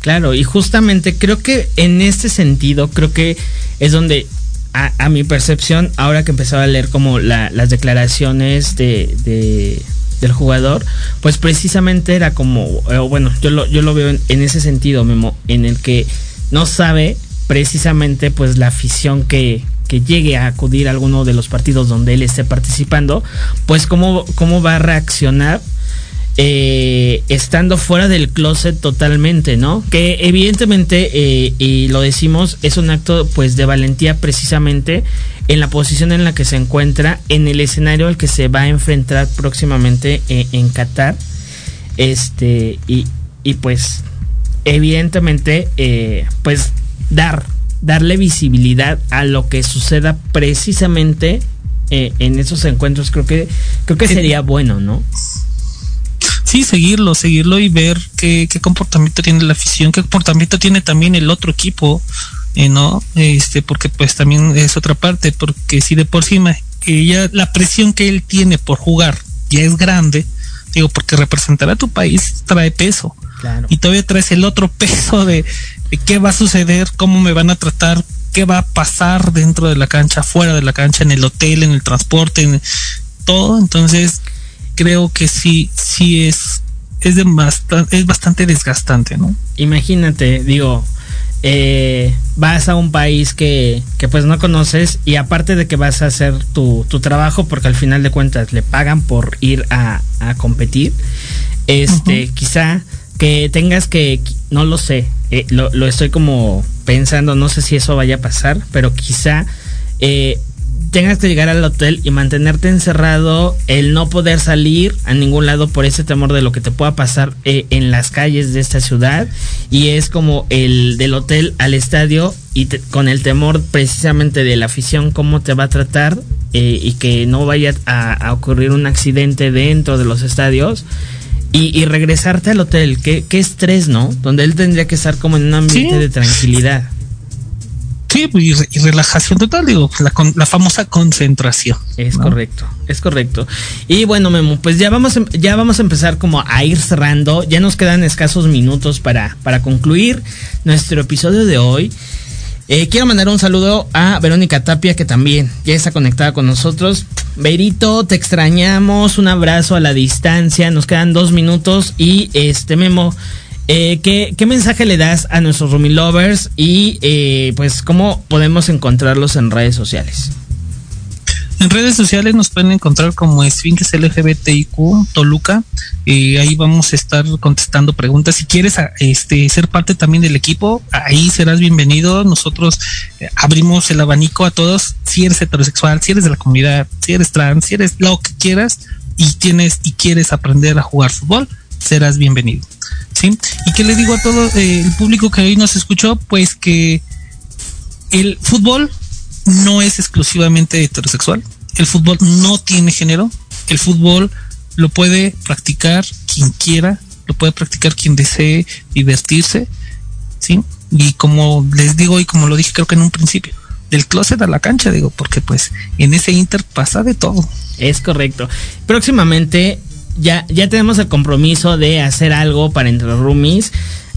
Claro, y justamente creo que en este sentido, creo que es donde a, mi percepción, ahora que empezaba a leer como la, las declaraciones de, de, del jugador, pues precisamente era como, eh, bueno, yo lo, yo lo veo en, en, ese sentido, Memo, en el que no sabe precisamente pues la afición que, que llegue a acudir a alguno de los partidos donde él esté participando, pues cómo, cómo va a reaccionar eh, estando fuera del closet totalmente, ¿no? Que evidentemente, eh, y lo decimos, es un acto pues de valentía precisamente en la posición en la que se encuentra, en el escenario al que se va a enfrentar próximamente eh, en Qatar. Este, y, y pues, evidentemente, eh, pues dar, darle visibilidad a lo que suceda precisamente eh, en esos encuentros, creo que, creo que sería bueno, ¿no? Sí, seguirlo, seguirlo y ver qué, qué, comportamiento tiene la afición, qué comportamiento tiene también el otro equipo, eh, ¿no? Este, porque pues también es otra parte, porque si de por encima ella, la presión que él tiene por jugar ya es grande, digo, porque representar a tu país trae peso. Claro. Y todavía traes el otro peso de, de qué va a suceder, cómo me van a tratar, qué va a pasar dentro de la cancha, fuera de la cancha, en el hotel, en el transporte, en todo. Entonces, creo que sí, sí es, es, de bastante, es bastante desgastante, ¿no? Imagínate, digo, eh, vas a un país que, que, pues no conoces y aparte de que vas a hacer tu, tu, trabajo porque al final de cuentas le pagan por ir a, a competir, este, uh -huh. quizá que tengas que, no lo sé, eh, lo, lo, estoy como pensando, no sé si eso vaya a pasar, pero quizá eh, tengas que llegar al hotel y mantenerte encerrado, el no poder salir a ningún lado por ese temor de lo que te pueda pasar eh, en las calles de esta ciudad y es como el del hotel al estadio y te- con el temor precisamente de la afición cómo te va a tratar eh, y que no vaya a, a ocurrir un accidente dentro de los estadios y, y regresarte al hotel, qué, qué estrés, ¿no? Donde él tendría que estar como en un ambiente Sí. de tranquilidad. Sí, pues, y, re- y relajación total, digo, la, con- la famosa concentración. Es ¿no? correcto, es correcto. Y bueno, Memo, pues ya vamos, a- ya vamos a empezar como a ir cerrando. Ya nos quedan escasos minutos para, para concluir nuestro episodio de hoy. Eh, quiero mandar un saludo a Verónica Tapia, que también ya está conectada con nosotros. Verito, te extrañamos. Un abrazo a la distancia. Nos quedan dos minutos. Y este Memo, eh, ¿qué, qué mensaje le das a nuestros Rumi Lovers? Y eh, pues, ¿cómo podemos encontrarlos en redes sociales? En redes sociales nos pueden encontrar como Esfinges LGBTIQ Toluca. Y ahí vamos a estar contestando preguntas. Si quieres este, ser parte también del equipo, ahí serás bienvenido. Nosotros eh, abrimos el abanico a todos. Si eres heterosexual, si eres de la comunidad, si eres trans, si eres lo que quieras y tienes y quieres aprender a jugar fútbol, serás bienvenido. ¿Sí? Y que le digo a todo eh, el público que hoy nos escuchó, pues que el fútbol no es exclusivamente heterosexual. El fútbol no tiene género. El fútbol lo puede practicar quien quiera, lo puede practicar quien desee divertirse, ¿sí? Y como les digo y como lo dije creo que en un principio, del closet a la cancha, digo, porque pues en ese inter pasa de todo. Es correcto. Próximamente ya, ya tenemos el compromiso de hacer algo para Entre Roomies.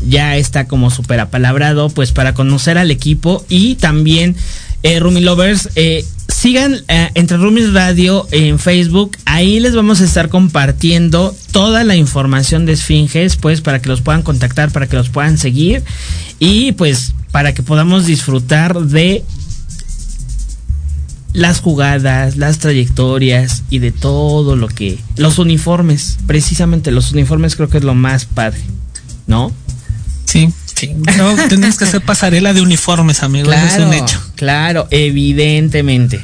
Ya está como súper apalabrado, pues para conocer al equipo y también, eh, Roomie Lovers, eh, sigan eh, Entre Roomies Radio en Facebook. Ahí les vamos a estar compartiendo toda la información de Esfinges, pues para que los puedan contactar, para que los puedan seguir y pues para que podamos disfrutar de las jugadas, las trayectorias y de todo lo que... Los uniformes, precisamente los uniformes creo que es lo más padre, ¿no? Sí, sí. No, tenemos que hacer pasarela de uniformes, amigos, eso es un hecho. Claro, evidentemente.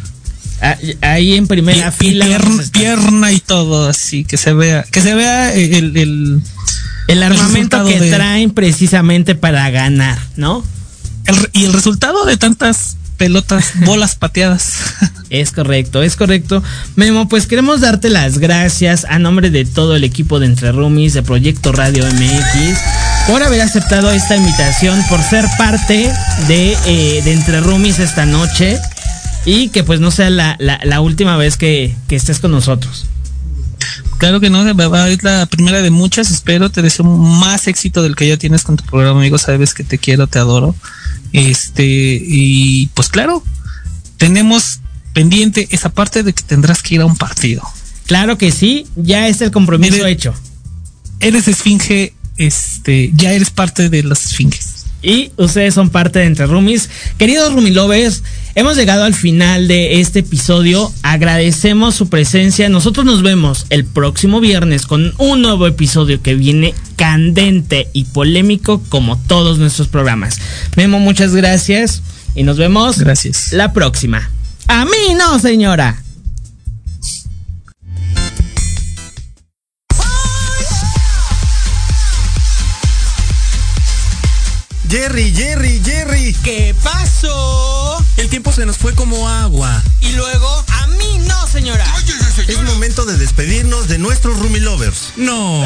Ah, Ahí en primera fila... pierna y todo así que se vea que se vea el el, El armamento que de- traen precisamente para ganar, ¿no? y el resultado de tantas pelotas bolas pateadas Es correcto, es correcto. Memo, pues queremos darte las gracias a nombre de todo el equipo de Entre Roomies de Proyecto Radio MX por haber aceptado esta invitación, por ser parte de, eh, de Entre Roomies esta noche y que pues no sea la, la- la última vez que, que estés con nosotros. claro que no va- va a ir la primera de muchas espero te deseo más éxito del que ya tienes con tu programa amigo sabes que te quiero te adoro este y pues claro tenemos pendiente esa parte de que tendrás que ir a un partido Claro que sí, ya está el compromiso hecho. eres esfinge este ya eres parte de las esfinges Y ustedes son parte de Entre Roomies. Queridos Roomie Lovers, hemos llegado al final de este episodio. Agradecemos su presencia. Nosotros nos vemos el próximo viernes con un nuevo episodio que viene candente y polémico como todos nuestros programas. Memo, muchas gracias y nos vemos Gracias. la próxima. A mí no, señora. Jerry, Jerry, Jerry. ¿Qué pasó? El tiempo se nos fue como agua. Y luego, a mí no, señora. Es momento de despedirnos de nuestros Roomie Lovers. No.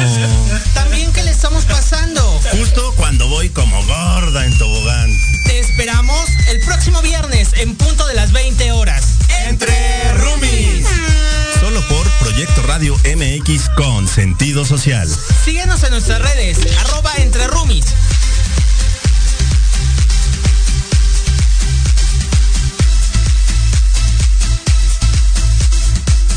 También, ¿qué le estamos pasando? Justo cuando voy como gorda en tobogán. Te esperamos el próximo viernes en punto de las 20 horas. Entre Roomies. Solo por Proyecto Radio MX con sentido social. Síguenos en nuestras redes, arroba entre roomies.